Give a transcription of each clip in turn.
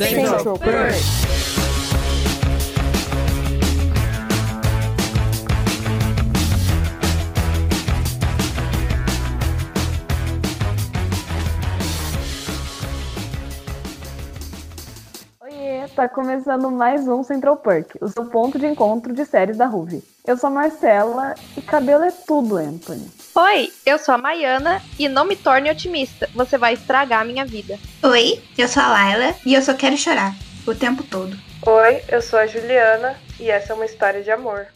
Central Perk. Está começando mais um Central Perk, o seu ponto de encontro de séries da Ruve. Eu sou a Marcela e cabelo é tudo, Anthony. Oi, eu sou a Maiana e não me torne otimista, você vai estragar a minha vida. Oi, eu sou a Laila e eu só quero chorar o tempo todo. Oi, eu sou a Juliana e essa é uma história de amor.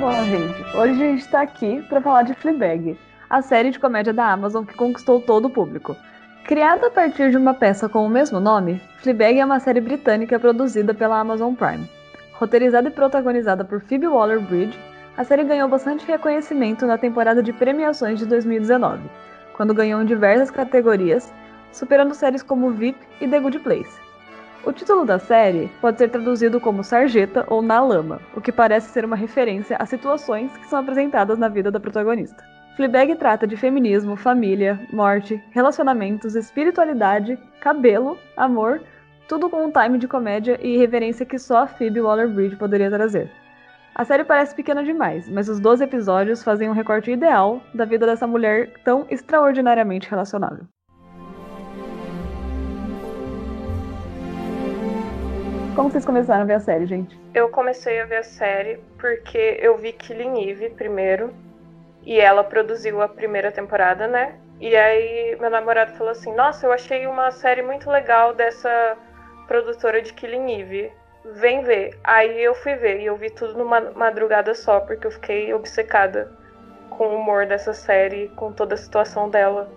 Bom, gente, hoje a gente está aqui para falar de Fleabag a série de comédia da Amazon que conquistou todo o público. Criada a partir de uma peça com o mesmo nome, Fleabag é uma série britânica produzida pela Amazon Prime. Roteirizada e protagonizada por Phoebe Waller-Bridge, a série ganhou bastante reconhecimento na temporada de premiações de 2019, quando ganhou em diversas categorias, superando séries como VIP e The Good Place. O título da série pode ser traduzido como Sarjeta ou Na Lama, o que parece ser uma referência às situações que são apresentadas na vida da protagonista. Fleabag trata de feminismo, família, morte, relacionamentos, espiritualidade, cabelo, amor, tudo com um time de comédia e irreverência que só a Phoebe Waller-Bridge poderia trazer. A série parece pequena demais, mas os 12 episódios fazem um recorte ideal da vida dessa mulher tão extraordinariamente relacionável. Como vocês começaram a ver a série, gente? Eu comecei a ver a série porque eu vi Killing Eve primeiro, e ela produziu a primeira temporada, né? E aí meu namorado falou assim: Nossa, eu achei uma série muito legal dessa produtora de Killing Eve. Vem ver. Aí eu fui ver e eu vi tudo numa madrugada só, porque eu fiquei obcecada com o humor dessa série, com toda a situação dela.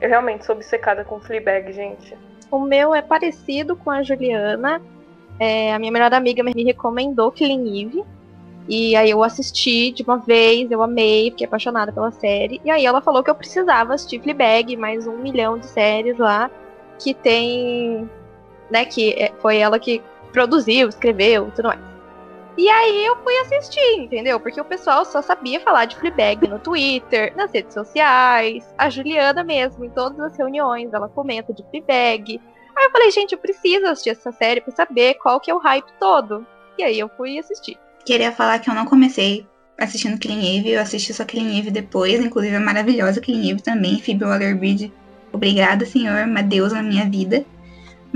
Eu realmente sou obcecada com Fleabag, gente. O meu é parecido com a Juliana. É, a minha melhor amiga me recomendou Killing Eve. E aí eu assisti de uma vez, eu amei, fiquei apaixonada pela série. E aí ela falou que eu precisava assistir Fleabag, mais um milhão de séries lá, que tem, né, que é, foi ela que produziu, escreveu, tudo mais. E aí eu fui assistir, entendeu? Porque o pessoal só sabia falar de Fleabag no Twitter, nas redes sociais, a Juliana mesmo, em todas as reuniões, ela comenta de Fleabag. Aí eu falei, gente, eu preciso assistir essa série para saber qual que é o hype todo. E aí eu fui assistir. Queria falar que eu não comecei assistindo Killing Eve, eu assisti só Killing Eve depois, inclusive a maravilhosa Killing Eve também, Phoebe Waller-Bridge. Obrigada, senhor, uma deusa na minha vida.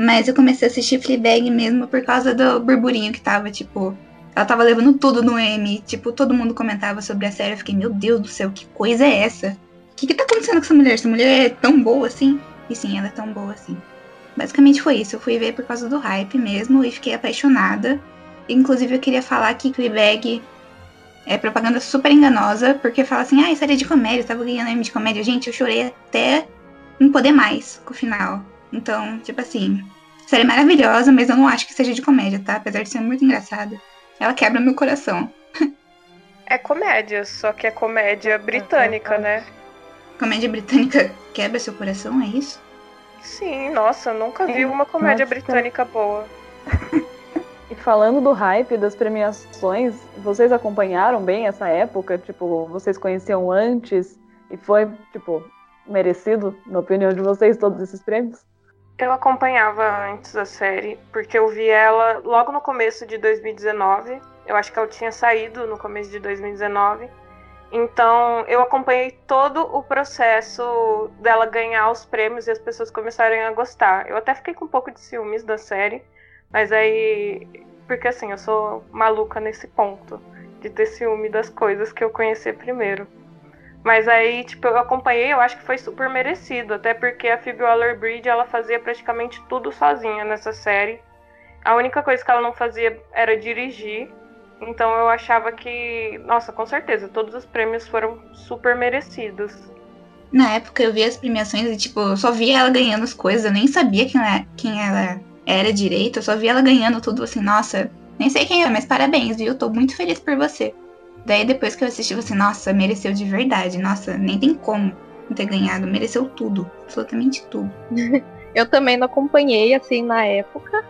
Mas eu comecei a assistir Fleabag mesmo por causa do burburinho que tava, tipo... Ela tava levando tudo no M, tipo, todo mundo comentava sobre a série. Eu fiquei, meu Deus do céu, que coisa é essa? O que que tá acontecendo com essa mulher? Essa mulher é tão boa assim? E sim, ela é tão boa assim. Basicamente foi isso. Eu fui ver por causa do hype mesmo e fiquei apaixonada. Inclusive, eu queria falar que Fleabag é propaganda super enganosa, porque fala assim, ah, série de comédia, tava ganhando M de comédia. Gente, eu chorei até não poder mais com o final. Então, tipo assim, série maravilhosa, mas eu não acho que seja de comédia, tá? Apesar de ser muito engraçada. Ela quebra meu coração. É comédia, só que é comédia britânica, né? Comédia britânica quebra seu coração, é isso? Sim, nossa, nunca vi uma comédia britânica boa. E falando do hype das premiações, vocês acompanharam bem essa época? Tipo, vocês conheciam antes e foi, tipo, merecido, na opinião de vocês, todos esses prêmios? Eu acompanhava antes da série, porque eu vi ela logo no começo de 2019. Eu acho que ela tinha saído no começo de 2019. Então, eu acompanhei todo o processo dela ganhar os prêmios e as pessoas começarem a gostar. Eu até fiquei com um pouco de ciúmes da série, mas aí. Porque assim, eu sou maluca nesse ponto. De ter ciúme das coisas que eu conheci primeiro. Mas aí, tipo, eu acompanhei, eu acho que foi super merecido. Até porque a Phoebe Waller-Bridge, ela fazia praticamente tudo sozinha nessa série. A única coisa que ela não fazia era dirigir. Então eu achava que, nossa, com certeza, todos os prêmios foram super merecidos. Na época eu vi as premiações e, tipo, eu só via ela ganhando as coisas, eu nem sabia quem ela, quem ela era direito, eu só vi ela ganhando tudo assim, nossa, nem sei quem é, mas parabéns, viu? Tô muito feliz por você. Daí depois que eu assisti, você, nossa, mereceu de verdade, nossa, nem tem como ter ganhado, mereceu tudo, absolutamente tudo. eu também não acompanhei assim na época,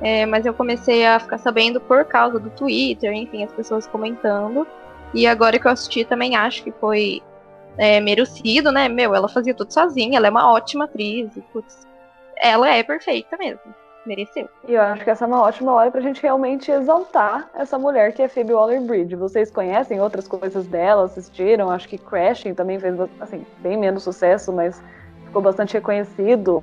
é, mas eu comecei a ficar sabendo por causa do Twitter, enfim, as pessoas comentando. E agora que eu assisti também acho que foi é, merecido, né? Meu, ela fazia tudo sozinha, ela é uma ótima atriz. Putz, ela é perfeita mesmo. Mereceu. E eu acho que essa é uma ótima hora pra gente realmente exaltar essa mulher que é Phoebe Waller-Bridge. Vocês conhecem outras coisas dela, assistiram? Acho que Crashing também fez, assim, bem menos sucesso, mas ficou bastante reconhecido.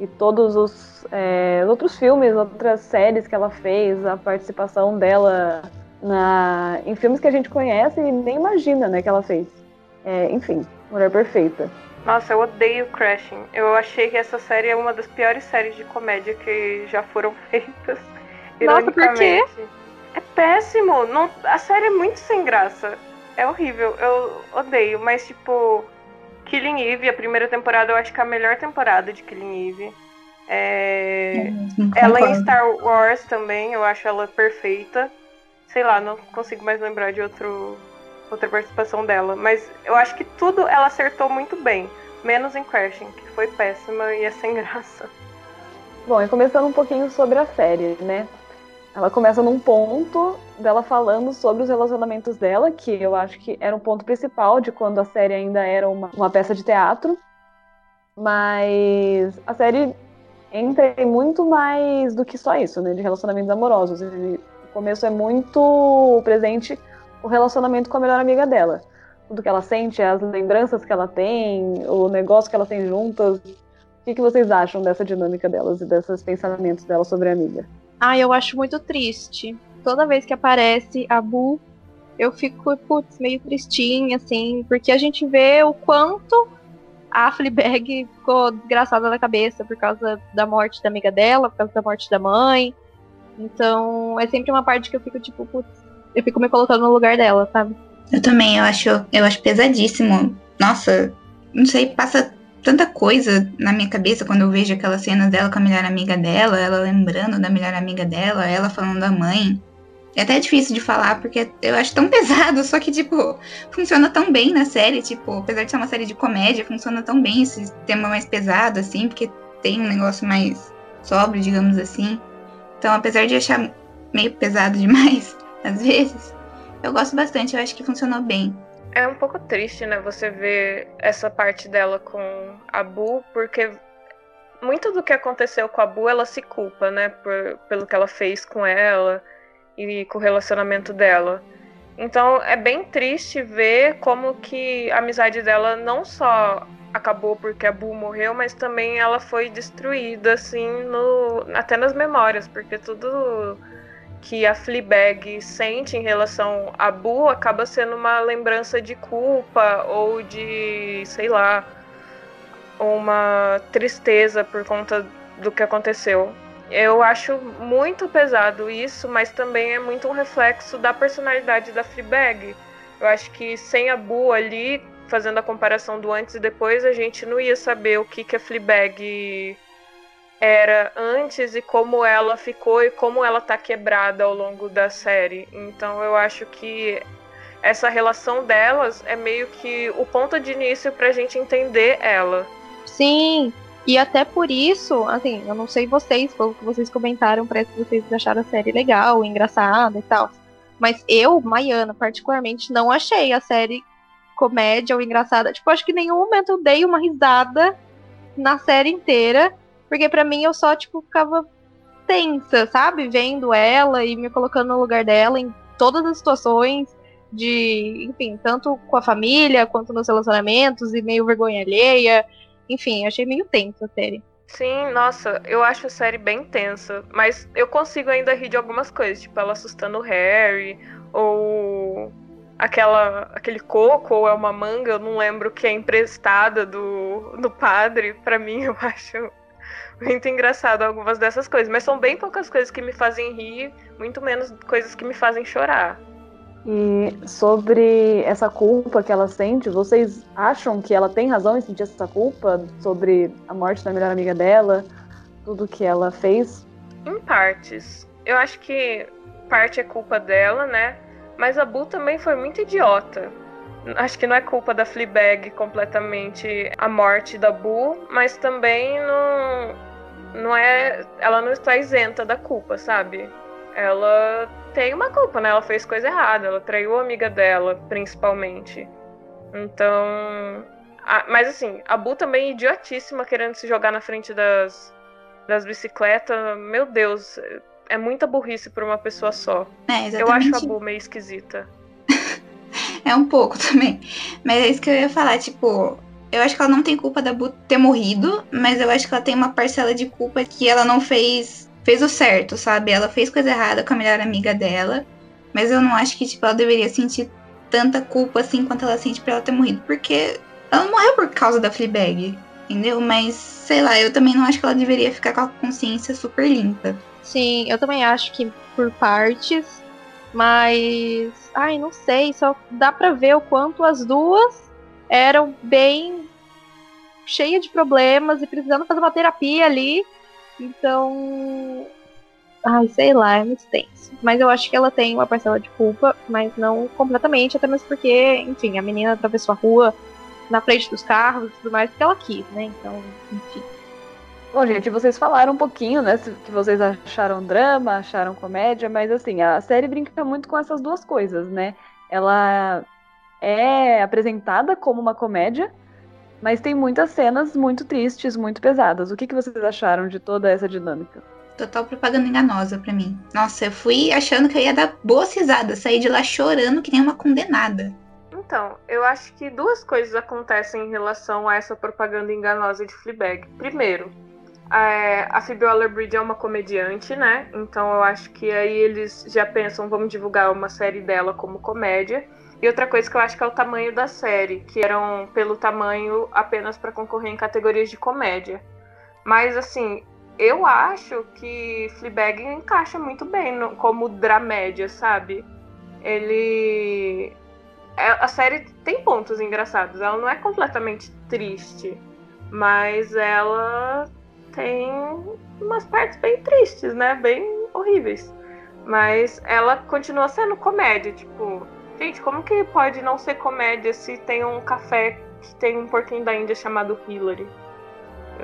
E todos os é, outros filmes, outras séries que ela fez, a participação dela na, em filmes que a gente conhece e nem imagina né, que ela fez. É, enfim, Mulher Perfeita. Nossa, eu odeio Crashing. Eu achei que essa série é uma das piores séries de comédia que já foram feitas. Nossa, por quê? É péssimo. Não, a série é muito sem graça. É horrível. Eu odeio, mas tipo. Killing Eve, a primeira temporada, eu acho que é a melhor temporada de Killing Eve. É... ela em Star Wars também, eu acho ela perfeita. Sei lá, não consigo mais lembrar de outro, outra participação dela. Mas eu acho que tudo ela acertou muito bem. Menos em Crashing, que foi péssima e é sem graça. Bom, e começando um pouquinho sobre a série, né? Ela começa num ponto dela falando sobre os relacionamentos dela, que eu acho que era um ponto principal de quando a série ainda era uma, uma peça de teatro. Mas a série entra em muito mais do que só isso, né? De relacionamentos amorosos. O começo é muito presente o relacionamento com a melhor amiga dela. Tudo que ela sente, as lembranças que ela tem, o negócio que ela tem juntas. O que, que vocês acham dessa dinâmica delas e desses pensamentos dela sobre a amiga? Ah, eu acho muito triste. Toda vez que aparece a Bu, eu fico, putz, meio tristinha, assim, porque a gente vê o quanto a Fleabag ficou desgraçada na cabeça por causa da morte da amiga dela, por causa da morte da mãe. Então, é sempre uma parte que eu fico, tipo, putz, eu fico me colocando no lugar dela, sabe? Eu também, eu acho, eu acho pesadíssimo. Nossa, não sei, passa tanta coisa na minha cabeça quando eu vejo aquelas cenas dela com a melhor amiga dela, ela lembrando da melhor amiga dela, ela falando da mãe. É até difícil de falar, porque eu acho tão pesado, só que, tipo, funciona tão bem na série, tipo, apesar de ser uma série de comédia, funciona tão bem esse tema mais pesado, assim, porque tem um negócio mais sóbrio, digamos assim. Então, apesar de achar meio pesado demais, às vezes, eu gosto bastante, eu acho que funcionou bem. É um pouco triste, né, você ver essa parte dela com a Bu, porque muito do que aconteceu com a Bu, ela se culpa, né, por, pelo que ela fez com ela e com o relacionamento dela. Então é bem triste ver como que a amizade dela não só acabou porque a Bu morreu, mas também ela foi destruída, assim, no, até nas memórias, porque tudo que a Fleabag sente em relação a Bu acaba sendo uma lembrança de culpa ou de, sei lá, uma tristeza por conta do que aconteceu. Eu acho muito pesado isso, mas também é muito um reflexo da personalidade da Fleabag. Eu acho que sem a Bu ali, fazendo a comparação do antes e depois, a gente não ia saber o que, que a Fleabag era antes e como ela ficou e como ela tá quebrada ao longo da série. Então eu acho que essa relação delas é meio que o ponto de início pra gente entender ela. Sim, e até por isso, assim, eu não sei vocês, foi o que vocês comentaram, parece que vocês acharam a série legal, engraçada e tal. Mas eu, Maiana, particularmente, não achei a série comédia ou engraçada. Tipo, acho que em nenhum momento eu dei uma risada na série inteira. Porque para mim eu só, tipo, ficava tensa, sabe? Vendo ela e me colocando no lugar dela em todas as situações de, enfim, tanto com a família quanto nos relacionamentos e meio vergonha alheia. Enfim, achei meio tensa a série. Sim, nossa, eu acho a série bem tensa, mas eu consigo ainda rir de algumas coisas, tipo ela assustando o Harry, ou aquela aquele coco ou é uma manga, eu não lembro que é emprestada do, do padre, para mim eu acho muito engraçado algumas dessas coisas, mas são bem poucas coisas que me fazem rir, muito menos coisas que me fazem chorar. E sobre essa culpa que ela sente, vocês acham que ela tem razão em sentir essa culpa sobre a morte da melhor amiga dela, tudo que ela fez? Em partes. Eu acho que parte é culpa dela, né? Mas a Bu também foi muito idiota acho que não é culpa da Fleabag completamente a morte da Boo, mas também não, não é. Ela não está isenta da culpa, sabe? Ela tem uma culpa, né? Ela fez coisa errada, ela traiu a amiga dela, principalmente. Então. a- mas assim, a Bu também é idiotíssima querendo se jogar na frente das, das bicicletas. Meu Deus, é muita burrice pra uma pessoa só. É, Eu acho a Bu meio esquisita. É um pouco também. Mas é isso que eu ia falar, tipo, eu acho que ela não tem culpa da Bu ter morrido, mas eu acho que ela tem uma parcela de culpa que ela não fez fez o certo, sabe? Ela fez coisa errada com a melhor amiga dela, mas eu não acho que tipo ela deveria sentir tanta culpa assim quanto ela sente por ela ter morrido, porque ela não morreu por causa da Fleabag, entendeu? Mas sei lá, eu também não acho que ela deveria ficar com a consciência super limpa. Sim, eu também acho que por partes, mas. Ai, não sei, só dá pra ver o quanto as duas eram bem cheias de problemas e precisando fazer uma terapia ali. Então. Ai, sei lá, é muito tenso. Mas eu acho que ela tem uma parcela de culpa, mas não completamente, até mesmo porque, enfim, a menina atravessou a rua na frente dos carros e tudo mais, porque ela quis, né? Então, enfim. Bom, gente, vocês falaram um pouquinho, né, que vocês acharam drama, acharam comédia, mas assim, a série brinca muito com essas duas coisas, né? Ela é apresentada como uma comédia, mas tem muitas cenas muito tristes, muito pesadas. O que, que vocês acharam de toda essa dinâmica? Total propaganda enganosa pra mim. Nossa, eu fui achando que eu ia dar boas risadas, saí de lá chorando que nem uma condenada. Então, eu acho que duas coisas acontecem em relação a essa propaganda enganosa de Fleabag. Primeiro, é, a Phoebe Waller-Bridge é uma comediante, né? Então eu acho que aí eles já pensam, vamos divulgar uma série dela como comédia. E outra coisa que eu acho que é o tamanho da série, que eram pelo tamanho apenas para concorrer em categorias de comédia. Mas assim, eu acho que Fleabag encaixa muito bem no- como dramédia, sabe? Ele é- a série tem pontos engraçados. Ela não é completamente triste, mas ela tem umas partes bem tristes, né? Bem horríveis. Mas ela continua sendo comédia, tipo, gente, como que pode não ser comédia se tem um café que tem um porquinho da Índia chamado Hillary?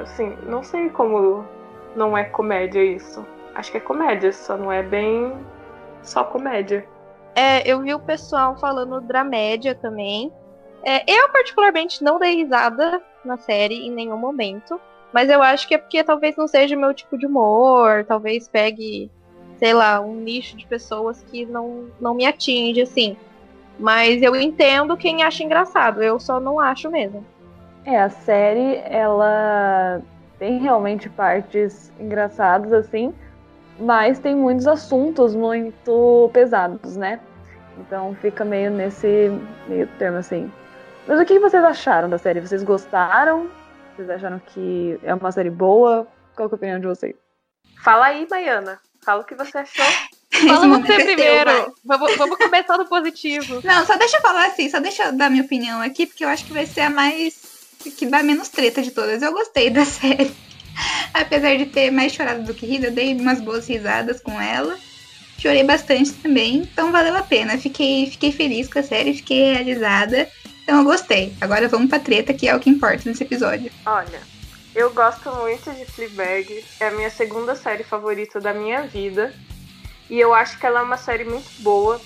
Assim, não sei como não é comédia isso. Acho que é comédia, só não é bem só comédia. É, eu vi o pessoal falando dramédia também. É, eu, particularmente, não dei risada na série em nenhum momento. Mas eu acho que é porque talvez não seja o meu tipo de humor. Talvez pegue, sei lá, um nicho de pessoas que não, não me atinge, assim. Mas eu entendo quem acha engraçado. Eu só não acho mesmo. É, a série, ela tem realmente partes engraçadas, assim, mas tem muitos assuntos muito pesados, né? Então fica meio nesse meio termo, assim. Mas o que vocês acharam da série? Vocês gostaram? Vocês acharam que é uma série boa? Qual que é a opinião de vocês? Fala aí, Baiana. Fala o que você achou. Fala você é teu, primeiro. vai. vamos, vamos começar no positivo. Não, só deixa eu falar assim, só deixa eu dar minha opinião aqui, porque eu acho que vai ser a mais. que dá menos treta de todas. Eu gostei da série. Apesar de ter mais chorado do que rido, eu dei umas boas risadas com ela. Chorei bastante também, então valeu a pena. Fiquei, fiquei feliz com a série, fiquei realizada. Então eu gostei. Agora vamos pra treta, que é o que importa nesse episódio. Olha, eu gosto muito de Fleabag. É a minha segunda série favorita da minha vida. E eu acho que ela é uma série muito boa.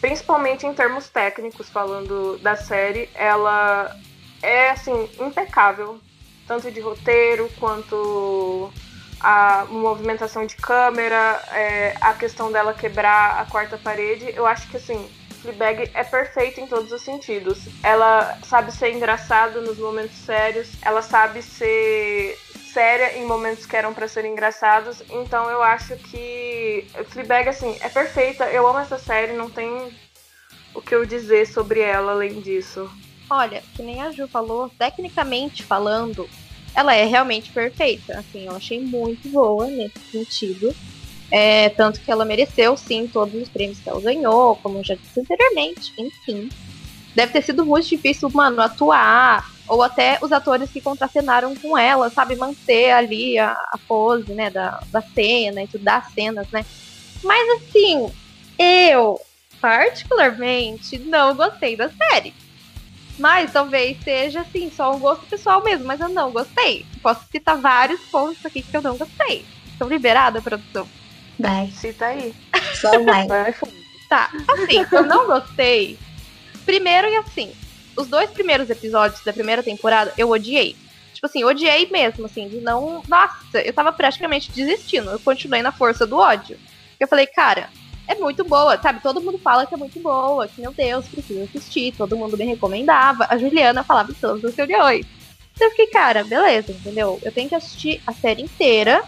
Principalmente em termos técnicos, falando da série. Ela é, assim, impecável. Tanto de roteiro, quanto a movimentação de câmera, é, a questão dela quebrar a quarta parede. Eu acho que, assim, Fleabag é perfeita em todos os sentidos. Ela sabe ser engraçada nos momentos sérios, ela sabe ser séria em momentos que eram pra ser engraçados. Então eu acho que Fleabag assim é perfeita. Eu amo essa série, não tem o que eu dizer sobre ela além disso. Olha, que nem a Ju falou, tecnicamente falando, ela é realmente perfeita. Assim, eu achei muito boa nesse sentido. É, tanto que ela mereceu, sim, todos os prêmios que ela ganhou, como eu já disse anteriormente, enfim. Deve ter sido muito difícil, mano, atuar, ou até os atores que contracenaram com ela, sabe, manter ali a, a pose, né, da, da cena e tudo, das cenas, né. Mas assim, eu, particularmente, não gostei da série. Mas talvez seja, assim, só um gosto pessoal mesmo, mas eu não gostei. Posso citar vários pontos aqui que eu não gostei. Estão liberada, produção? Vai, Cita aí. só vai. Tá, assim, eu não gostei. Primeiro e assim, os dois primeiros episódios da primeira temporada eu odiei. Tipo assim, odiei mesmo, assim, de não. Nossa, eu tava praticamente desistindo. Eu continuei na força do ódio. Eu falei, cara, é muito boa, sabe? Todo mundo fala que é muito boa, que meu Deus, preciso assistir. Todo mundo me recomendava. A Juliana falava em todas as reuniões. Então eu fiquei, cara, beleza, entendeu? Eu tenho que assistir a série inteira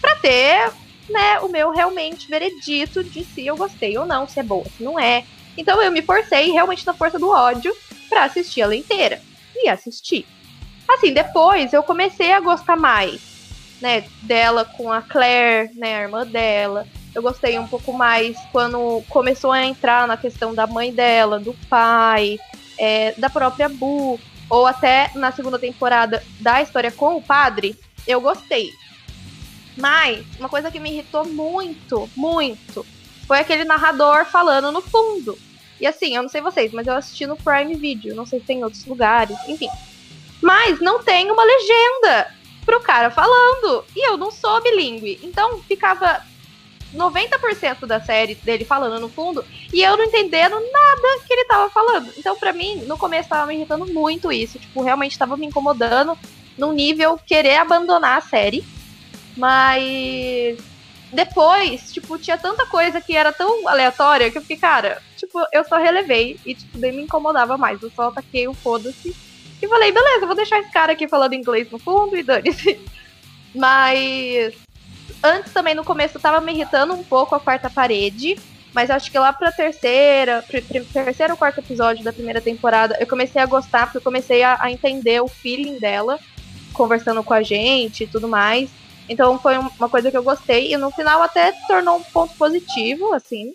pra ter, né, o meu realmente veredito de se eu gostei ou não, se é boa, se não é. Então eu me forcei realmente na força do ódio para assistir ela inteira. E assisti. Assim, depois eu comecei a gostar mais, né, dela com a Claire, né, a irmã dela. Eu gostei um pouco mais quando começou a entrar na questão da mãe dela, do pai, é, da própria Bu, ou até na segunda temporada da história com o padre. Eu gostei. Mas uma coisa que me irritou muito, muito, foi aquele narrador falando no fundo. E assim, eu não sei vocês, mas eu assisti no Prime Video, não sei se tem em outros lugares, enfim. Mas não tem uma legenda pro cara falando. E eu não sou bilíngue. Então ficava 90% da série dele falando no fundo e eu não entendendo nada que ele tava falando. Então, para mim, no começo tava me irritando muito isso. Tipo, realmente tava me incomodando num nível querer abandonar a série. Mas depois, tipo, tinha tanta coisa que era tão aleatória que eu fiquei, cara, tipo, eu só relevei e, tipo, nem me incomodava mais. Eu só ataquei o foda-se e falei, beleza, vou deixar esse cara aqui falando inglês no fundo e dane-se. Mas antes também no começo tava me irritando um pouco a quarta parede. Mas acho que lá pra terceira, terceiro ou quarto episódio da primeira temporada, eu comecei a gostar, porque eu comecei a, a entender o feeling dela, conversando com a gente e tudo mais. Então foi uma coisa que eu gostei. E no final até tornou um ponto positivo, assim.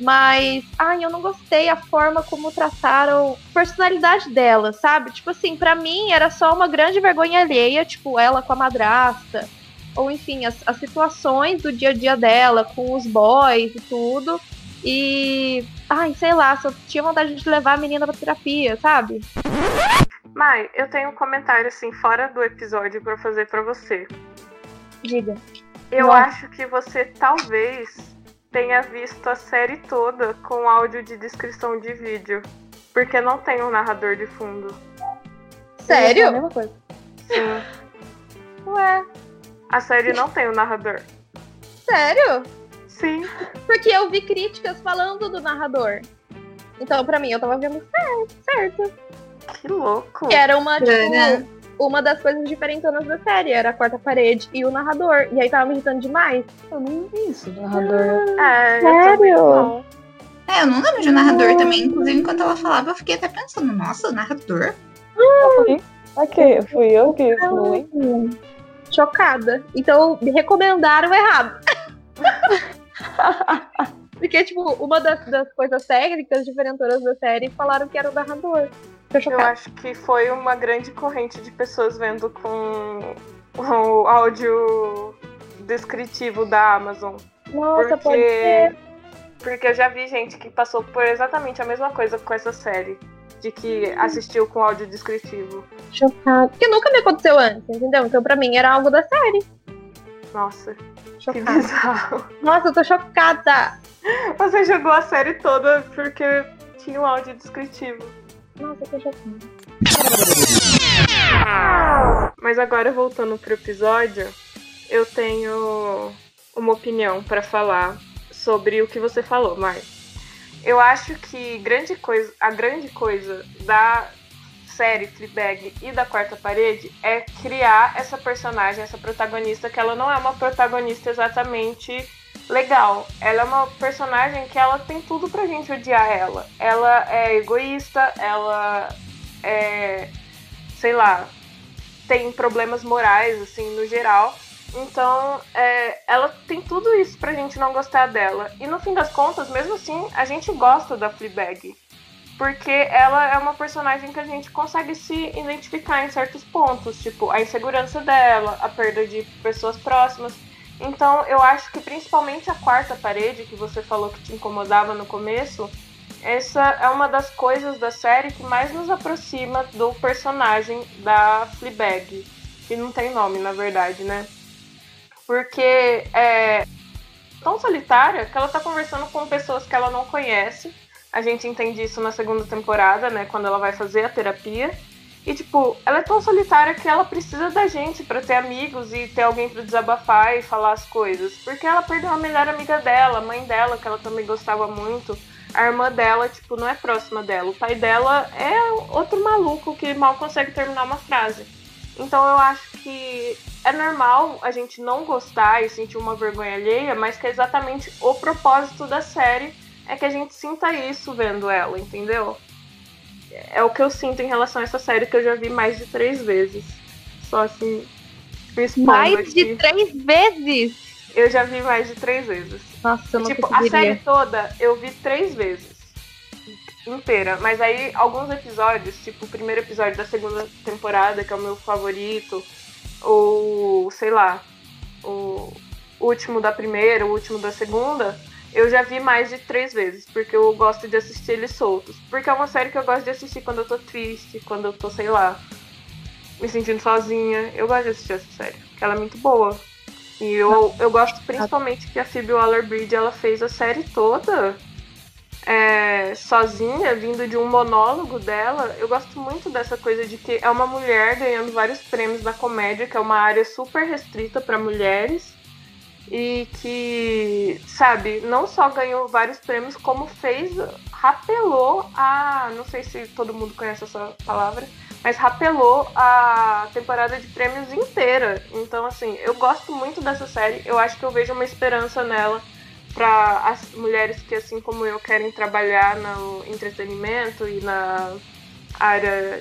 Mas, ai, eu não gostei a forma como trataram a personalidade dela, sabe? Tipo assim, para mim era só uma grande vergonha alheia, tipo, ela com a madrasta. Ou enfim, as, as situações do dia a dia dela, com os boys e tudo. E, ai, sei lá, só tinha vontade de levar a menina pra terapia, sabe? Mai, eu tenho um comentário assim, fora do episódio, para fazer para você. Diga. Eu Nossa. acho que você talvez tenha visto a série toda com áudio de descrição de vídeo. Porque não tem um narrador de fundo. Sério? É a mesma coisa. Sim. Ué. A série não tem um narrador. Sério? Sim. Porque eu vi críticas falando do narrador. Então, pra mim, eu tava vendo certo. certo. Que louco. Que era uma, tipo, uma das coisas diferentonas da série. Era a quarta parede e o narrador. E aí tava me irritando demais. Eu não vi isso do narrador. É, Sério? É, eu não lembro de um narrador também. Inclusive, enquanto ela falava, eu fiquei até pensando, nossa, o narrador? Fui. Ok, fui eu que fui. Chocada. Então, me recomendaram errado. Porque, tipo, uma das, das coisas técnicas diferentonas da série falaram que era o narrador. Eu acho que foi uma grande corrente de pessoas vendo com o áudio descritivo da Amazon. Nossa, porque... pode ser. Porque eu já vi gente que passou por exatamente a mesma coisa com essa série. De que assistiu com áudio descritivo. Chocada. Porque nunca me aconteceu antes, entendeu? Então pra mim era algo da série. Nossa, que Chocada. bizarro. Nossa, eu tô chocada. Você jogou a série toda porque tinha um áudio descritivo. Nossa, tô chocada. Mas agora voltando pro episódio, eu tenho uma opinião pra falar sobre o que você falou, Mar. Eu acho que grande coisa, a grande coisa da série Fleabag e da Quarta Parede é criar essa personagem, essa protagonista, que ela não é uma protagonista exatamente legal. Ela é uma personagem que ela tem tudo pra gente odiar ela. Ela é egoísta, ela é, sei lá, tem problemas morais, assim, no geral. Então, é, ela tem tudo isso pra gente não gostar dela. E no fim das contas, mesmo assim, a gente gosta da Fleabag. Porque ela é uma personagem que a gente consegue se identificar em certos pontos, tipo a insegurança dela, a perda de pessoas próximas. Então, eu acho que principalmente a quarta parede, que você falou que te incomodava no começo, essa é uma das coisas da série que mais nos aproxima do personagem da Fleabag, que não tem nome, na verdade, né? Porque é tão solitária que ela tá conversando com pessoas que ela não conhece, A gente entende isso na segunda temporada, né? Quando ela vai fazer a terapia. E, tipo, ela é tão solitária que ela precisa da gente para ter amigos e ter alguém para desabafar e falar as coisas. Porque ela perdeu a melhor amiga dela, a mãe dela, que ela também gostava muito. A irmã dela, tipo, não é próxima dela. O pai dela é outro maluco que mal consegue terminar uma frase. Então eu acho que é normal a gente não gostar e sentir uma vergonha alheia, mas que é exatamente o propósito da série é que a gente sinta isso vendo ela, entendeu? É o que eu sinto em relação a essa série que eu já vi mais de três vezes. Só assim. Mais de três vezes? Eu já vi mais de três vezes. Nossa, eu não Tipo, a série toda eu vi três vezes. Inteira. Mas aí, alguns episódios, tipo o primeiro episódio da segunda temporada, que é o meu favorito, ou sei lá, o último da primeira, o último da segunda, eu já vi mais de três vezes, porque eu gosto de assistir eles soltos. Porque é uma série que eu gosto de assistir quando eu tô triste, quando eu tô, sei lá, me sentindo sozinha. Eu gosto de assistir essa série, porque ela é muito boa. E eu, eu gosto principalmente que a Phoebe Waller-Bridge ela fez a série toda é, sozinha, vindo de um monólogo dela. Eu gosto muito dessa coisa de que é uma mulher ganhando vários prêmios na comédia, que é uma área super restrita para mulheres e que, sabe, não só ganhou vários prêmios, como fez, rapelou a. Não sei se todo mundo conhece essa palavra, mas rapelou a temporada de prêmios inteira. Então, assim, eu gosto muito dessa série, eu acho que eu vejo uma esperança nela para as mulheres que, assim como eu, querem trabalhar no entretenimento e na área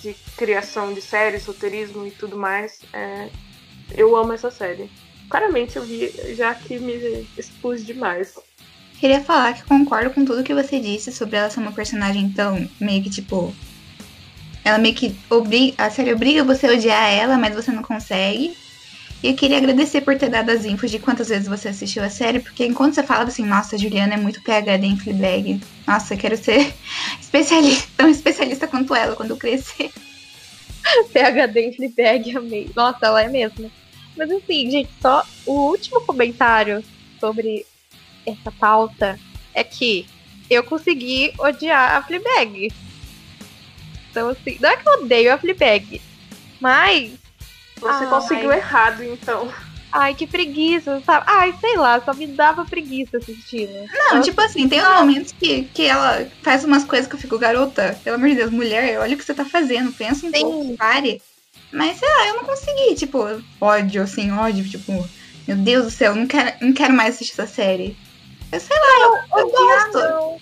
de criação de séries, roteirismo e tudo mais. É, eu amo essa série claramente eu vi já que me expus demais. Queria falar que concordo com tudo que você disse sobre ela ser uma personagem tão meio que tipo. Ela meio que obriga. A série obriga você a odiar ela, mas você não consegue. E eu queria agradecer por ter dado as infos de quantas vezes você assistiu a série, porque enquanto você falava assim, nossa, a Juliana é muito PHD em Fleabag, nossa, eu quero ser especialista, tão especialista quanto ela quando eu crescer. PHD em Fleabag, amei. Nossa, ela é mesmo. Mas assim, gente, só o último comentário sobre essa pauta é que eu consegui odiar a Fleabag. Então, assim, não é que eu odeio a Fleabag, mas. Você ai, conseguiu errado, então. Ai, que preguiça, sabe? Ai, sei lá, só me dava preguiça assistindo. Não, tipo assim, tem uns momentos que, que ela faz umas coisas que eu fico, garota, pelo amor de Deus, mulher, olha o que você tá fazendo, pensa um Sim. pouco, pare. Mas sei lá, eu não consegui, tipo, ódio, assim, ódio, tipo, meu Deus do céu, não quero, não quero mais assistir essa série. Eu sei lá, eu, eu gosto. Não.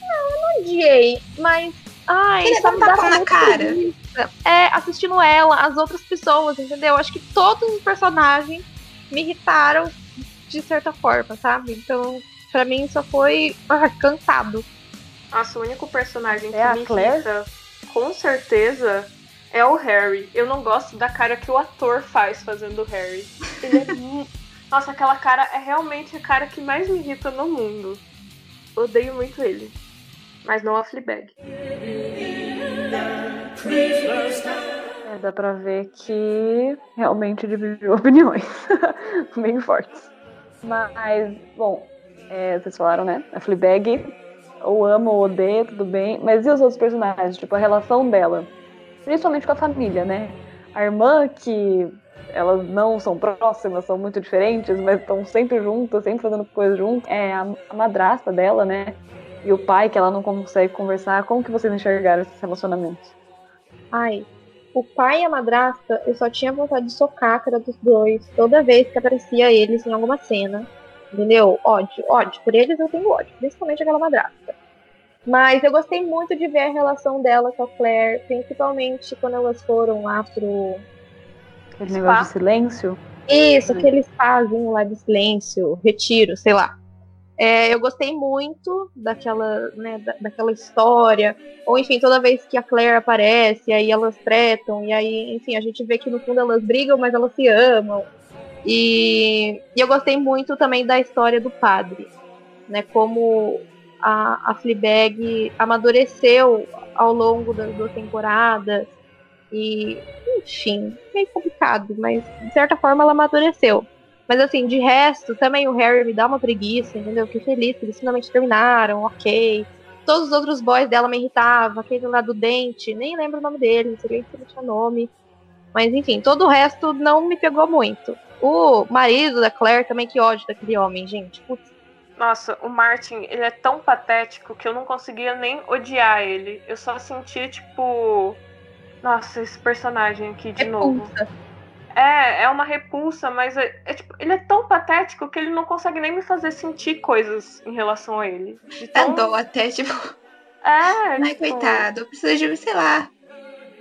não, eu não odiei, mas. Ai, Ele só me dá na cara. Preguiça. É, assistindo ela, as outras pessoas, entendeu? Acho que todos os personagens me irritaram de certa forma, sabe? Então, pra mim só foi ah, cansado. Nossa, o único personagem que é me irrita, com certeza, é o Harry. Eu não gosto da cara que o ator faz fazendo o Harry. Ele é. Nossa, aquela cara é realmente a cara que mais me irrita no mundo. Odeio muito ele. Mas não a Fleabag. É, dá pra ver que realmente dividiu opiniões bem fortes. Mas, bom, é, vocês falaram, né? A Fleabag, ou amo ou odeio, tudo bem. Mas e os outros personagens? Tipo, a relação dela principalmente com a família, né? A irmã, que elas não são próximas, são muito diferentes, mas estão sempre juntas, sempre fazendo coisas juntas. É a, madrasta dela, né? E o pai, que ela não consegue conversar. Como que vocês enxergaram esses relacionamentos? Ai, o pai e a madrasta, eu só tinha vontade de socar a cara dos dois toda vez que aparecia eles em alguma cena. Entendeu? Ódio, ódio. Por eles eu tenho ódio, principalmente aquela madrasta. Mas eu gostei muito de ver a relação dela com a Claire, principalmente quando elas foram lá pro. Aquele negócio de silêncio? Isso, hum. aquele espazinho lá de silêncio, retiro, sei lá. É, eu gostei muito daquela, né, da, daquela história. Ou enfim, toda vez que a Claire aparece, aí elas tretam, e aí, enfim, a gente vê que no fundo elas brigam, mas elas se amam. E, e eu gostei muito também da história do padre, né? Como a, a Fleabag amadureceu ao longo das duas temporadas. E, enfim, meio complicado, mas de certa forma ela amadureceu. Mas assim, de resto, também o Harry me dá uma preguiça, entendeu? Fiquei feliz que eles finalmente terminaram, ok. Todos os outros boys dela me irritavam, aquele lá do dente, nem lembro o nome dele, não sei se ele tinha nome. Mas enfim, todo o resto não me pegou muito. O marido da Claire também, que ódio daquele homem, gente. Putz. Nossa, o Martin, ele é tão patético que eu não conseguia nem odiar ele. Eu só sentia, tipo. Nossa, esse personagem aqui de Repulsa. novo. É, é uma repulsa, mas é, é, tipo, ele é tão patético que ele não consegue nem me fazer sentir coisas em relação a ele. Tão... Dá dó até, tipo. É, Ai, tipo... coitado, precisa de, sei lá,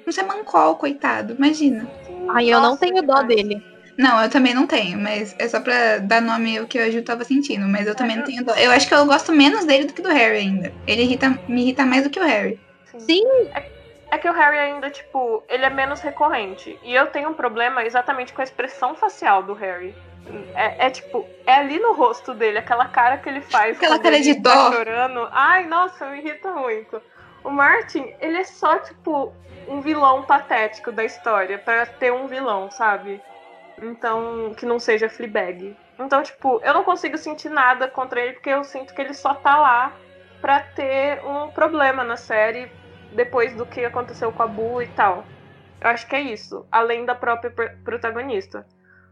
não ser mancol, coitado, imagina. Ai, eu não tenho dó dele. Não, eu também não tenho, mas é só pra dar nome ao que a Ju tava sentindo, mas eu também não tenho dó. Eu acho que eu gosto menos dele do que do Harry ainda. Ele irrita, me irrita mais do que o Harry. Sim. Sim. É, é que o Harry ainda, tipo, ele é menos recorrente. E eu tenho um problema exatamente com a expressão facial do Harry. É, é, tipo, é ali no rosto dele, aquela cara que ele faz. Aquela cara de tá dó. Tá chorando. Ai, nossa, me irrita muito. O Martin, ele é só, tipo, um vilão patético da história para ter um vilão, sabe? Então, que não seja Fleabag. Então, tipo, eu não consigo sentir nada contra ele porque eu sinto que ele só tá lá pra ter um problema na série depois do que aconteceu com a Bu e tal. Eu acho que é isso, além da própria protagonista.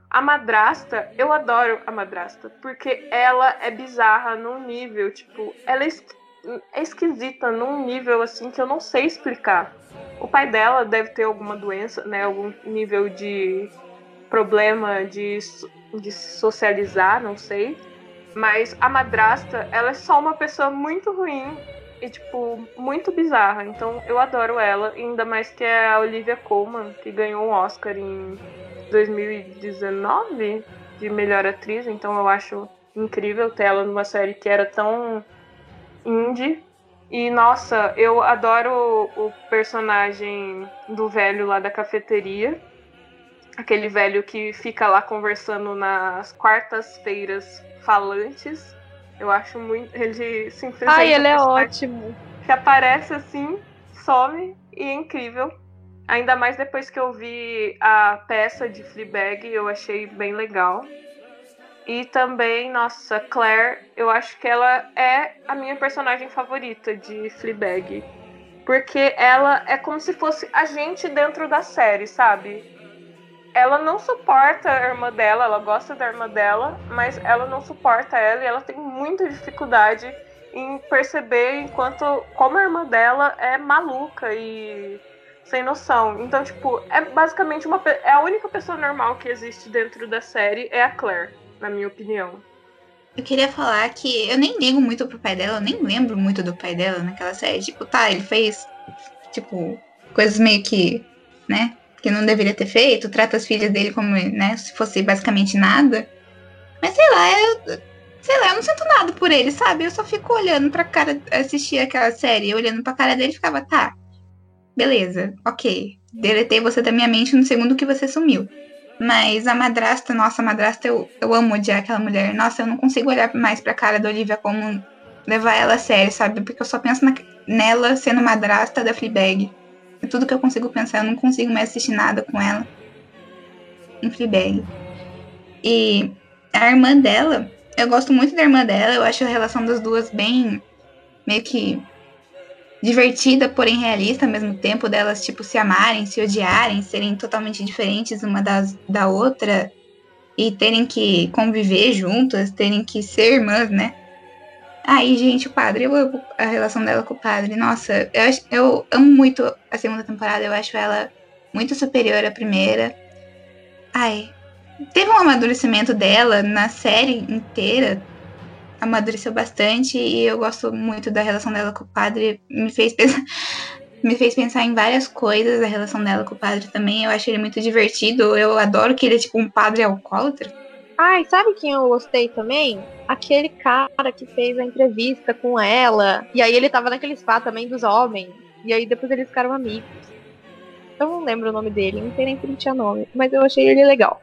A madrasta, eu adoro a madrasta, porque ela é bizarra num nível, tipo, ela é, é esquisita num nível assim que eu não sei explicar. O pai dela deve ter alguma doença, né? Algum nível de problema de, de socializar, não sei. Mas a madrasta, ela é só uma pessoa muito ruim e, tipo, muito bizarra. Então eu adoro ela, ainda mais que é a Olivia Colman, que ganhou um Oscar em 2019 de melhor atriz. Então eu acho incrível ter ela numa série que era tão indie e nossa, eu adoro o personagem do velho lá da cafeteria. Aquele velho que fica lá conversando nas quartas-feiras falantes. Eu acho muito. Ele simplesmente. Ai, ele é ótimo. Que aparece assim, some e é incrível. Ainda mais depois que eu vi a peça de Fleabag, eu achei bem legal. E também, nossa, Claire, eu acho que ela é a minha personagem favorita de Fleabag. Porque ela é como se fosse a gente dentro da série, sabe? Ela não suporta a irmã dela, ela gosta da irmã dela, mas ela não suporta ela e ela tem muita dificuldade em perceber enquanto como a irmã dela é maluca e sem noção. Então, tipo, é basicamente uma é a única pessoa normal que existe dentro da série é a Claire na minha opinião. Eu queria falar que eu nem ligo muito pro pai dela, eu nem lembro muito do pai dela naquela série. Tipo, tá, ele fez, tipo, coisas meio que, né, que não deveria ter feito, trata as filhas dele como, né, se fosse basicamente nada. Mas sei lá, eu, sei lá, eu não sinto nada por ele, sabe? Eu só fico olhando pra cara, assistir aquela série, olhando pra cara dele e ficava, tá, beleza, ok. Deletei você da minha mente no segundo que você sumiu. Mas a madrasta, nossa, a madrasta, eu, eu amo odiar aquela mulher. Nossa, eu não consigo olhar mais pra cara da Olivia como levar ela a sério, sabe? Porque eu só penso na, nela sendo madrasta da Fleabag. Tudo que eu consigo pensar, eu não consigo mais assistir nada com ela em Fleabag. E a irmã dela, eu gosto muito da irmã dela, eu acho a relação das duas bem meio que divertida, porém realista ao mesmo tempo, delas, tipo, se amarem, se odiarem, serem totalmente diferentes uma das, da outra e terem que conviver juntas, terem que ser irmãs, né? Aí, gente, o padre, eu amo a relação dela com o padre. Nossa, eu, acho, eu amo muito a segunda temporada, eu acho ela muito superior à primeira. Ai, teve um amadurecimento dela na série inteira, amadureceu bastante e eu gosto muito da relação dela com o padre. Me fez pensar, me fez pensar em várias coisas a relação dela com o padre também. Eu acho ele muito divertido. Eu adoro que ele é tipo um padre alcoólatra. Ai, sabe quem eu gostei também? Aquele cara que fez a entrevista com ela. E aí ele tava naquele spa também dos homens. E aí depois eles ficaram amigos. Eu não lembro o nome dele, não sei nem se ele tinha nome. Mas eu achei ele legal.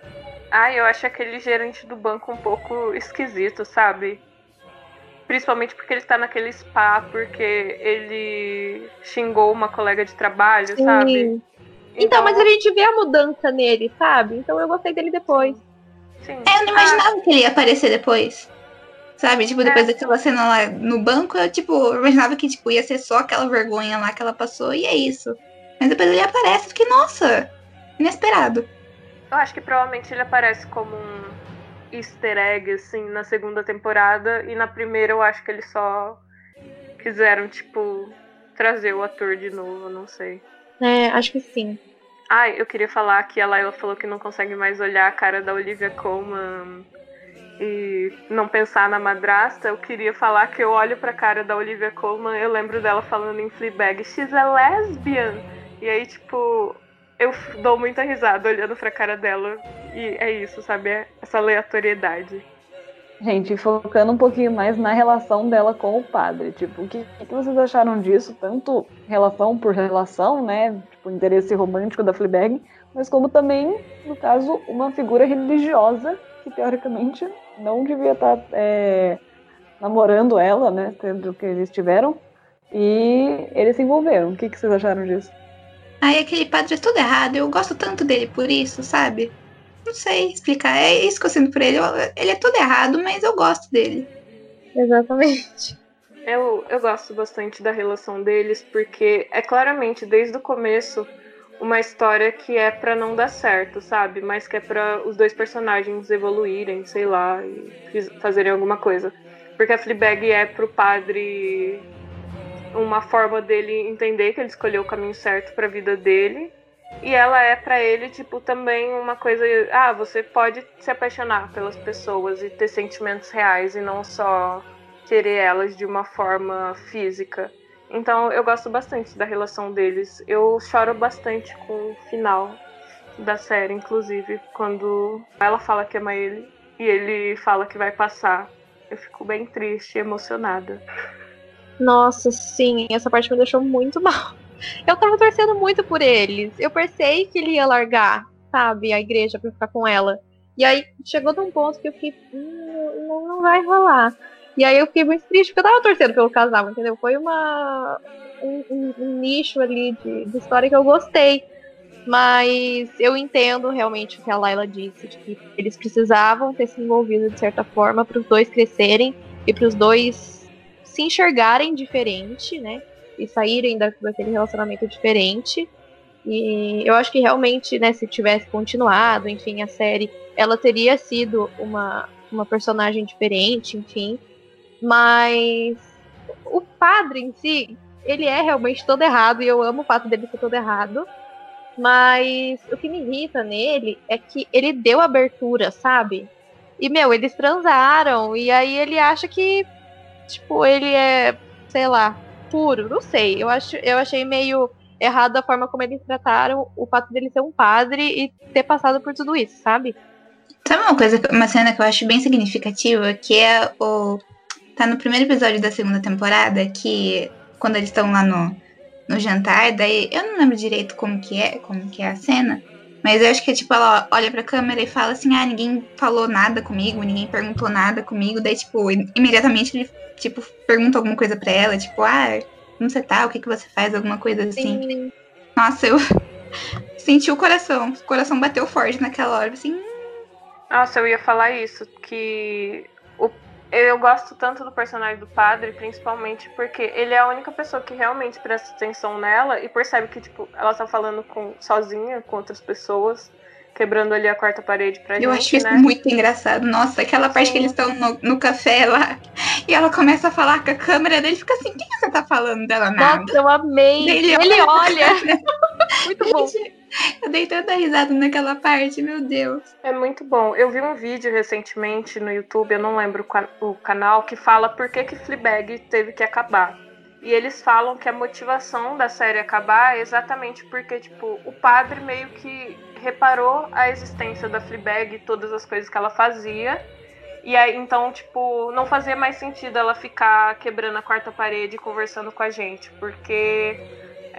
Ah, eu acho aquele gerente do banco um pouco esquisito, sabe? Principalmente porque ele tá naquele spa, porque ele xingou uma colega de trabalho, Sim. sabe? Então, então, mas a gente vê a mudança nele, sabe? Então eu gostei dele depois. Sim. É, eu não imaginava que ele ia aparecer depois. Sabe? Tipo, depois É. daquela cena lá no banco, eu, tipo, eu imaginava que, tipo, ia ser só aquela vergonha lá que ela passou e é isso. Mas depois ele aparece, eu fiquei, nossa, inesperado. Eu acho que provavelmente ele aparece como um easter egg, assim, na segunda temporada. E na primeira eu acho que eles só quiseram, tipo, trazer o ator de novo, não sei. É, acho que sim. Ai, eu queria falar que a Layla falou que não consegue mais olhar a cara da Olivia Colman e não pensar na madrasta. Eu queria falar que eu olho pra cara da Olivia Colman, eu lembro dela falando em Fleabag, she's a lesbian. E aí, tipo, eu dou muita risada olhando pra cara dela. E é isso, sabe? É essa aleatoriedade. Gente, focando um pouquinho mais na relação dela com o padre. Tipo, o que, que vocês acharam disso? Tanto relação por relação, né? Tipo, interesse romântico da Fleabag, mas como também, no caso, uma figura religiosa que teoricamente não devia estar é, namorando ela, né? Tendo que eles tiveram. E eles se envolveram. O que, que vocês acharam disso? Ai, aquele padre é tudo errado, eu gosto tanto dele por isso, sabe? Não sei explicar, é isso que eu sinto por ele. Eu- Ele é tudo errado, mas eu gosto dele. Exatamente. Eu, eu gosto bastante da relação deles, porque é claramente, desde o começo, uma história que é pra não dar certo, sabe? Mas que é pra os dois personagens evoluírem, sei lá, e fazerem alguma coisa. Porque a Fleabag é pro padre uma forma dele entender que ele escolheu o caminho certo pra vida dele. E ela é pra ele, tipo, também uma coisa. Ah, você pode se apaixonar pelas pessoas e ter sentimentos reais e não só querer elas de uma forma física. Então eu gosto bastante da relação deles. Eu choro bastante com o final da série, inclusive, quando ela fala que ama ele e ele fala que vai passar. Eu fico bem triste emocionada. Nossa, sim, essa parte me deixou muito mal. Eu tava torcendo muito por eles. Eu pensei que ele ia largar, sabe, a igreja pra ficar com ela. E aí chegou num ponto que eu fiquei, hum, não, vai rolar. E aí eu fiquei muito triste, porque eu tava torcendo pelo casal, entendeu? Foi uma um, um- um nicho ali de, de história que eu gostei. Mas eu entendo realmente o que a Laila disse, de que eles precisavam ter se envolvido de certa forma para os dois crescerem e para os dois se enxergarem diferente, né? E saírem da, daquele relacionamento diferente. E eu acho que realmente, né, se tivesse continuado, enfim, a série, ela teria sido uma, uma personagem diferente, enfim. Mas o padre em si, ele é realmente todo errado, e eu amo o fato dele ser todo errado. Mas o que me irrita nele é que ele deu abertura, sabe? E, meu, eles transaram, e aí ele acha que, tipo, ele é, sei lá, puro, não sei. Eu, acho, eu achei meio errado a forma como eles trataram o fato dele ser um padre e ter passado por tudo isso, sabe? Sabe uma coisa, uma cena que eu acho bem significativa, que é o. Tá no primeiro episódio da segunda temporada, que quando eles estão lá no, no jantar, daí eu não lembro direito como que é, como que é a cena, mas eu acho que é tipo, ela olha pra câmera e fala assim, ah, ninguém falou nada comigo, ninguém perguntou nada comigo, daí, tipo, imediatamente ele, tipo, pergunta alguma coisa pra ela, tipo, ah, como você tá? O que, que você faz? Alguma coisa assim. Sim. Nossa, eu senti o coração. O coração bateu forte naquela hora, assim. Nossa, eu ia falar isso, que eu gosto tanto do personagem do padre, principalmente porque ele é a única pessoa que realmente presta atenção nela e percebe que, tipo, ela tá falando com, sozinha com outras pessoas, quebrando ali a quarta parede pra Eu gente, acho isso né? muito engraçado. Nossa, aquela parte Sim. que eles estão no, no café lá e ela começa a falar com a câmera dele, fica assim: o que que você tá falando dela? Nada. Nossa, eu amei. Ele Ele, olha olha. Muito bom. Gente, Eu dei tanta risada naquela parte, meu Deus. É muito bom. Eu vi um vídeo recentemente no YouTube, eu não lembro o canal, que fala por que, que Fleabag teve que acabar. E eles falam que a motivação da série acabar é exatamente porque, tipo, o padre meio que reparou a existência da Fleabag e todas as coisas que ela fazia. E aí, então, tipo, não fazia mais sentido ela ficar quebrando a quarta parede e conversando com a gente, porque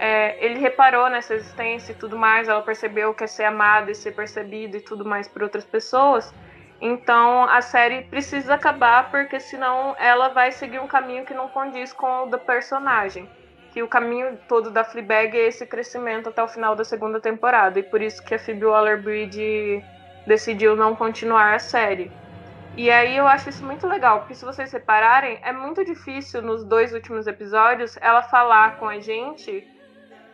é, ele reparou nessa existência e tudo mais, ela percebeu que é ser amada e ser percebida e tudo mais por outras pessoas. Então a série precisa acabar porque senão ela vai seguir um caminho que não condiz com o do personagem. Que o caminho todo da Fleabag é esse crescimento até o final da segunda temporada. E por isso que a Phoebe Waller-Bridge decidiu não continuar a série. E aí eu acho isso muito legal, porque se vocês repararem, é muito difícil nos dois últimos episódios ela falar com a gente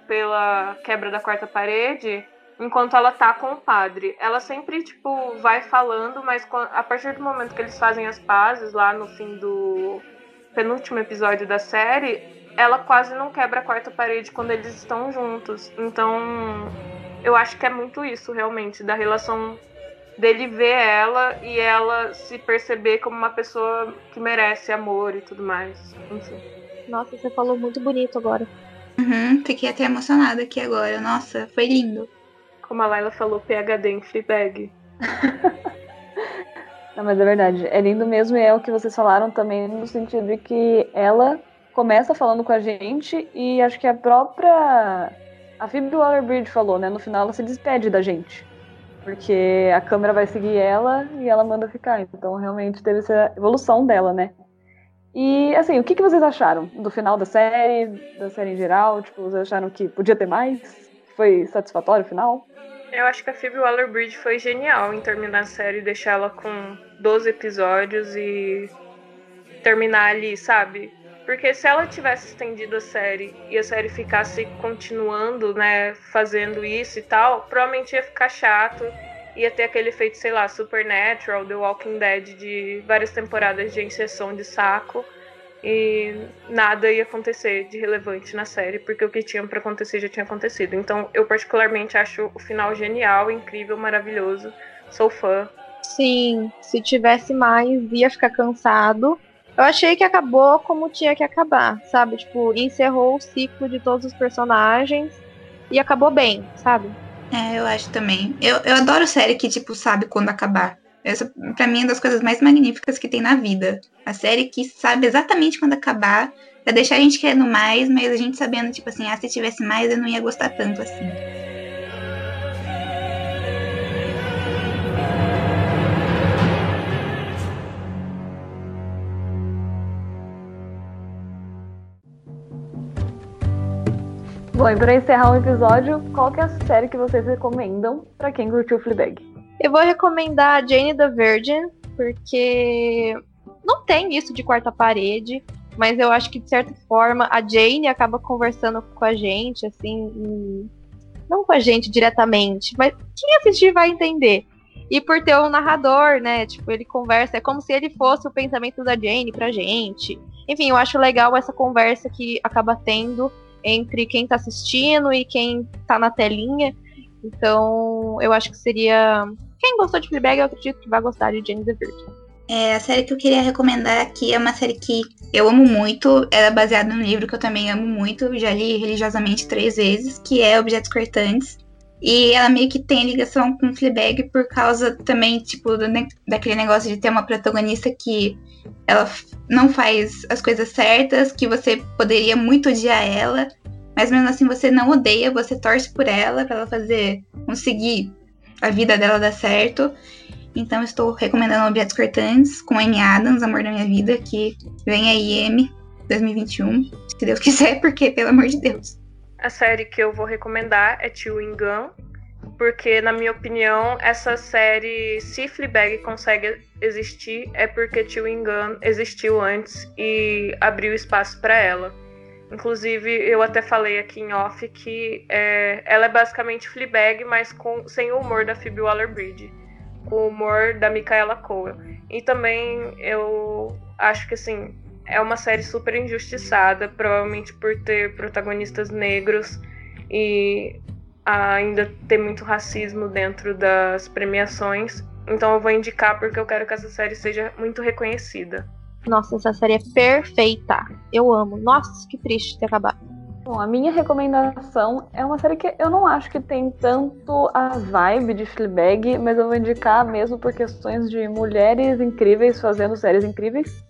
pela quebra da quarta parede enquanto ela tá com o padre. Ela sempre, tipo, vai falando, mas a partir do momento que eles fazem as pazes lá no fim do penúltimo episódio da série, ela quase não quebra a quarta parede quando eles estão juntos. Então, eu acho que é muito isso, realmente, da relação dele ver ela e ela se perceber como uma pessoa que merece amor e tudo mais. Enfim. Nossa, você falou muito bonito agora. Uhum, fiquei até emocionada aqui agora. Nossa, foi lindo. Como a Laila falou, PHD em Fleabag. Não, mas é verdade. É lindo mesmo e é o que vocês falaram também, no sentido de que ela começa falando com a gente e acho que a própria. A Phoebe Waller-Bridge falou, né? No final ela se despede da gente. Porque a câmera vai seguir ela e ela manda ficar. Então realmente teve essa evolução dela, né? E assim, o que, que vocês acharam do final da série, da série em geral? Tipo, vocês acharam que podia ter mais? Foi satisfatório o final? Eu acho que a Phoebe Waller-Bridge foi genial em terminar a série deixar ela com 12 episódios e terminar ali, sabe? Porque se ela tivesse estendido a série e a série ficasse continuando, né, fazendo isso e tal, provavelmente ia ficar chato. Ia ter aquele efeito, sei lá, Supernatural, The Walking Dead de várias temporadas de inserção de saco e nada ia acontecer de relevante na série, porque o que tinha para acontecer já tinha acontecido. Então, eu particularmente acho o final genial, incrível, maravilhoso. Sou fã. Sim, se tivesse mais, ia ficar cansado. Eu achei que acabou como tinha que acabar, sabe? Tipo, encerrou o ciclo de todos os personagens e acabou bem, sabe? É, eu acho também. Eu, eu adoro série que, tipo, sabe quando acabar. Essa, pra mim, é uma das coisas mais magníficas que tem na vida. A série que sabe exatamente quando acabar, pra deixar a gente querendo mais, mas a gente sabendo, tipo assim, ah, se tivesse mais, eu não ia gostar tanto assim. Bom, e pra encerrar o episódio, qual que é a série que vocês recomendam para quem curtiu Fleabag? Eu vou recomendar Jane the Virgin, porque não tem isso de quarta parede, mas eu acho que de certa forma a Jane acaba conversando com a gente, assim, não com a gente diretamente, mas quem assistir vai entender. E por ter um narrador, né? Tipo, ele conversa, é como se ele fosse o pensamento da Jane pra gente. Enfim, eu acho legal essa conversa que acaba tendo entre quem tá assistindo e quem tá na telinha. Então, eu acho que seria quem gostou de Fleabag, eu acredito que vai gostar de Jane the Virgin. É, a série que eu queria recomendar aqui é uma série que eu amo muito. Ela é baseada num livro que eu também amo muito, já li religiosamente três vezes, que é Objetos Cortantes. E ela meio que tem ligação com Fleabag por causa também, tipo, do, daquele negócio de ter uma protagonista que ela não faz as coisas certas, que você poderia muito odiar ela, mas mesmo assim você não odeia, você torce por ela para ela fazer, conseguir a vida dela dar certo. Então estou recomendando Objetos Cortantes com Amy Adams, Amor da Minha Vida, que vem aí M 2021, se Deus quiser, porque pelo amor de Deus. A série que eu vou recomendar é Chewing Gun, porque na minha opinião, essa série, se Fleabag consegue existir, é porque Chewing Gun existiu antes e abriu espaço para ela. Inclusive, eu até falei aqui em off que é, ela é basicamente Fleabag, mas com, sem o humor da Phoebe Waller-Bridge, com o humor da Micaela Coel. E também eu acho que assim é uma série super injustiçada, provavelmente por ter protagonistas negros e ainda ter muito racismo dentro das premiações. Então eu vou indicar porque eu quero que essa série seja muito reconhecida. Nossa, essa série é perfeita. Eu amo. Nossa, que triste ter acabado. Bom, a minha recomendação é uma série que eu não acho que tem tanto a vibe de Fleabag, mas eu vou indicar mesmo por questões de mulheres incríveis fazendo séries incríveis,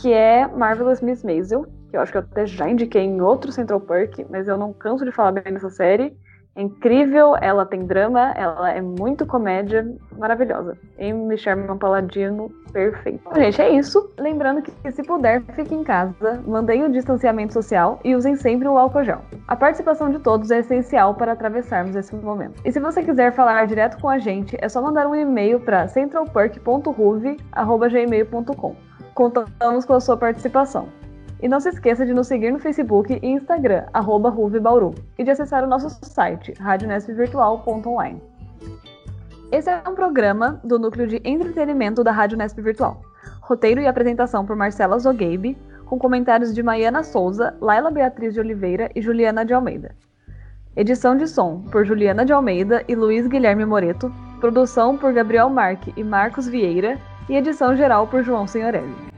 que é Marvelous Miss Maisel, que eu acho que eu até já indiquei em outro Central Park, mas eu não canso de falar bem dessa série, É incrível, ela tem drama, ela é muito comédia, maravilhosa. Amy Sherman Paladino, perfeito. Gente, é isso. Lembrando que, se puder, fique em casa, mantenha o distanciamento social e usem sempre o álcool gel. A participação de todos é essencial para atravessarmos esse momento. E se você quiser falar direto com a gente, é só mandar um e-mail para centralperk.ruve.gmail.com. Contamos com a sua participação. E não se esqueça de nos seguir no Facebook e Instagram, arroba Bauru, e de acessar o nosso site, radionesp.virtual.online. Esse é um programa do núcleo de entretenimento da Rádio Nesp Virtual. Roteiro e apresentação por Marcela Zogabe, com comentários de Maiana Souza, Laila Beatriz de Oliveira e Juliana de Almeida. Edição de som por Juliana de Almeida e Luiz Guilherme Moreto, produção por Gabriel Marque e Marcos Vieira e edição geral por João Senhorelli.